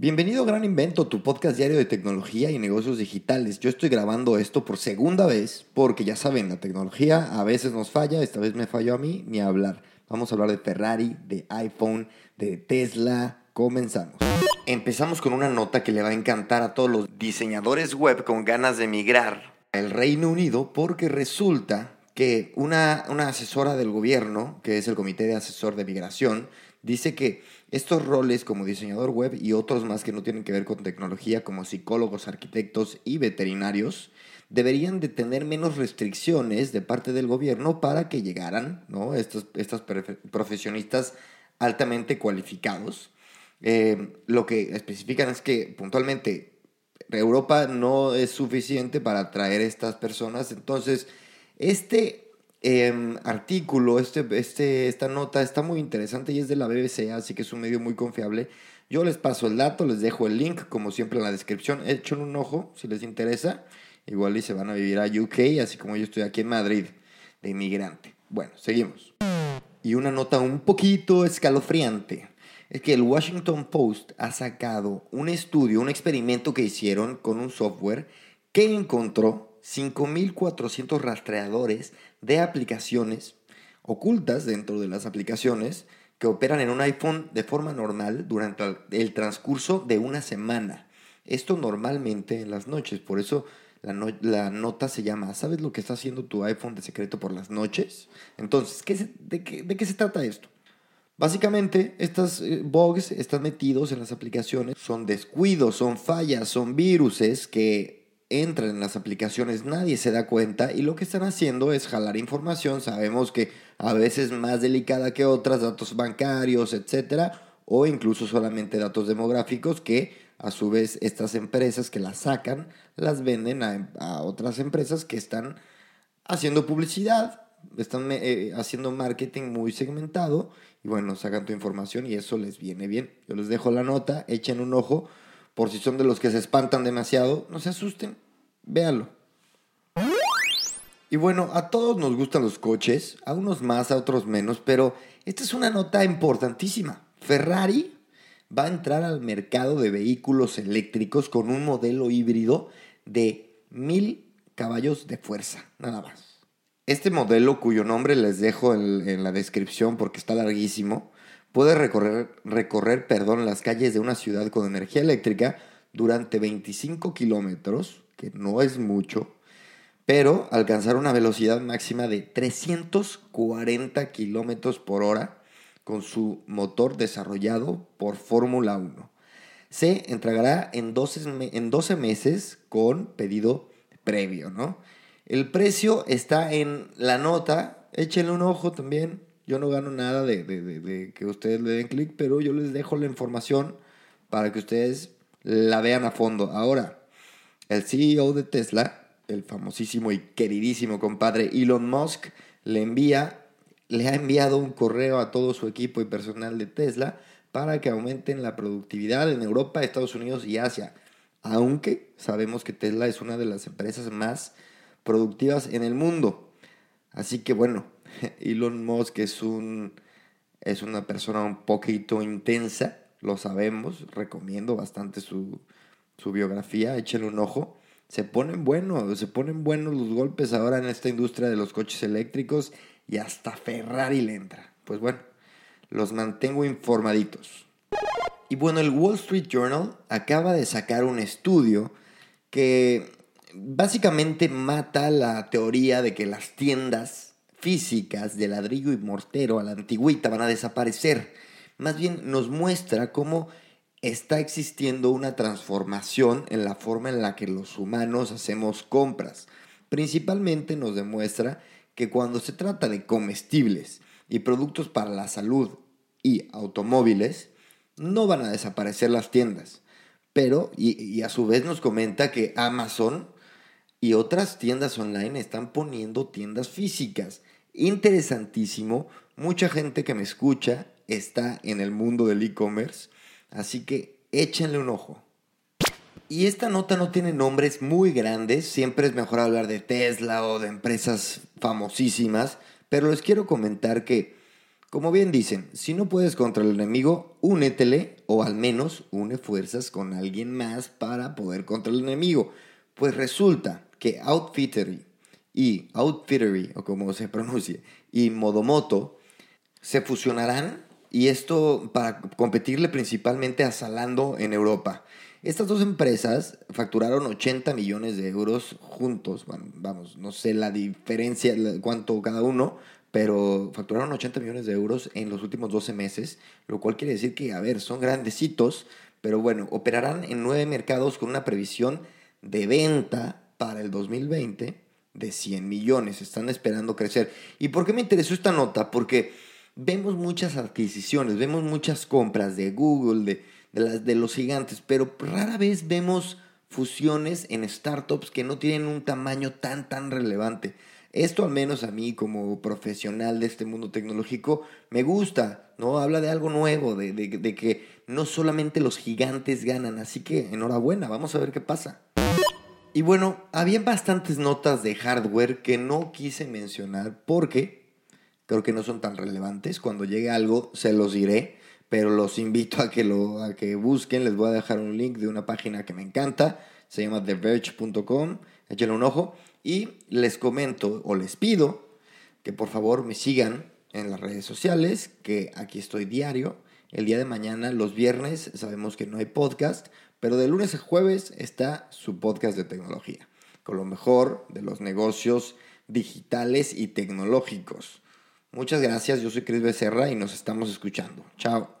Bienvenido a Gran Invento, tu podcast diario de tecnología y negocios digitales. Yo estoy grabando esto por segunda vez porque ya saben, la tecnología a veces nos falla, esta vez me falló a mí, ni a hablar. Vamos a hablar de Ferrari, de iPhone, de Tesla. Comenzamos. Empezamos con una nota que le va a encantar a todos los diseñadores web con ganas de migrar al Reino Unido porque resulta que una, una asesora del gobierno, que es el Comité de Asesor de Migración, dice que estos roles como diseñador web y otros más que no tienen que ver con tecnología como psicólogos, arquitectos y veterinarios deberían de tener menos restricciones de parte del gobierno para que llegaran ¿no? estos, profesionistas altamente cualificados. Eh, lo que especifican es que puntualmente Europa no es suficiente para atraer estas personas, entonces este Em, artículo, este, este, esta nota está muy interesante y es de la BBC, así que es un medio muy confiable. Yo les paso el dato, les dejo el link, como siempre en la descripción. Echen un ojo si les interesa. Igual y se van a vivir a UK, así como yo estoy aquí en Madrid, de inmigrante. Bueno, seguimos. Y una nota un poquito escalofriante. Es que el Washington Post ha sacado un estudio, un experimento que hicieron con un software que encontró 5.400 rastreadores de aplicaciones ocultas dentro de las aplicaciones que operan en un iPhone de forma normal durante el transcurso de una semana. Esto normalmente en las noches, por eso la, nota se llama ¿Sabes lo que está haciendo tu iPhone de secreto por las noches? Entonces, de, qué, se trata esto? Básicamente, estos eh, bugs están metidos en las aplicaciones, son descuidos, son fallas, son viruses que entran en las aplicaciones, nadie se da cuenta y lo que están haciendo es jalar información, sabemos que a veces más delicada que otras, datos bancarios, etcétera, o incluso solamente datos demográficos que a su vez estas empresas que las sacan las venden a, otras empresas que están haciendo publicidad, están eh, haciendo marketing muy segmentado y bueno, sacan tu información y eso les viene bien. Yo les dejo la nota, echen un ojo por si son de los que se espantan demasiado, no se asusten, véanlo. Y bueno, a todos nos gustan los coches, a unos más, a otros menos, pero esta es una nota importantísima. Ferrari va a entrar al mercado de vehículos eléctricos con un modelo híbrido de mil caballos de fuerza, nada más. Este modelo, cuyo nombre les dejo en, en la descripción porque está larguísimo, puede recorrer, recorrer perdón, las calles de una ciudad con energía eléctrica durante 25 kilómetros, que no es mucho, pero alcanzar una velocidad máxima de 340 kilómetros por hora con su motor desarrollado por Fórmula 1. Se entregará en 12, en 12 meses con pedido previo, ¿no? El precio está en la nota, échenle un ojo también, yo no gano nada de, que ustedes le den clic, pero yo les dejo la información para que ustedes la vean a fondo. Ahora, el CEO de Tesla, el famosísimo y queridísimo compadre Elon Musk, le envía, le ha enviado un correo a todo su equipo y personal de Tesla para que aumenten la productividad en Europa, Estados Unidos y Asia. Aunque sabemos que Tesla es una de las empresas más productivas en el mundo. Así que bueno, Elon Musk es, un, es una persona un poquito intensa, lo sabemos, recomiendo bastante su, biografía, échenle un ojo. Se ponen buenos, se ponen buenos los golpes ahora en esta industria de los coches eléctricos y hasta Ferrari le entra. Pues bueno, los mantengo informaditos. Y bueno, el Wall Street Journal acaba de sacar un estudio que básicamente mata la teoría de que las tiendas físicas de ladrillo y mortero a la antigüita van a desaparecer. más bien nos muestra cómo está existiendo una transformación en la forma en la que los humanos hacemos compras. Principalmente nos demuestra que cuando se trata de comestibles y productos para la salud y automóviles, no van a desaparecer las tiendas. Pero, y, a su vez nos comenta que Amazon y otras tiendas online están poniendo tiendas físicas. Interesantísimo, mucha gente que me escucha está en el mundo del e-commerce, así que échenle un ojo. Y esta nota no tiene nombres muy grandes, siempre es mejor hablar de Tesla o de empresas famosísimas, pero les quiero comentar que como bien dicen, si no puedes contra el enemigo, únetele o al menos une fuerzas con alguien más para poder contra el enemigo. Pues resulta que Outfittery y Outfittery, o como se pronuncie, y Modomoto se fusionarán y esto para competirle principalmente a Zalando en Europa. Estas dos empresas facturaron 80 millones de euros juntos. vamos, no sé la diferencia, cuánto cada uno, pero facturaron 80 millones de euros en los últimos 12 meses, lo cual quiere decir que, a ver, son grandecitos, pero bueno, operarán en nueve mercados con una previsión de venta para el 2020 de 100 millones. Están esperando crecer. ¿Y por qué me interesó esta nota? Porque vemos muchas adquisiciones, vemos muchas compras de Google, de, de, las, de los gigantes, pero rara vez vemos fusiones en startups que no tienen un tamaño tan, tan relevante. Esto al menos a mí como profesional de este mundo tecnológico me gusta, ¿no? Habla de algo nuevo, de, de, que no solamente los gigantes ganan, así que enhorabuena, vamos a ver qué pasa. Y bueno, había bastantes notas de hardware que no quise mencionar porque creo que no son tan relevantes. Cuando llegue algo se los diré, pero los invito a que lo a que busquen. Les voy a dejar un link de una página que me encanta, se llama theverge.com, échenle un ojo. Y les comento o les pido que por favor me sigan en las redes sociales, que aquí estoy diario. El día de mañana, los viernes, sabemos que no hay podcast, pero de lunes a jueves está su podcast de tecnología, con lo mejor de los negocios digitales y tecnológicos. Muchas gracias, yo soy Cris Becerra y nos estamos escuchando. Chao.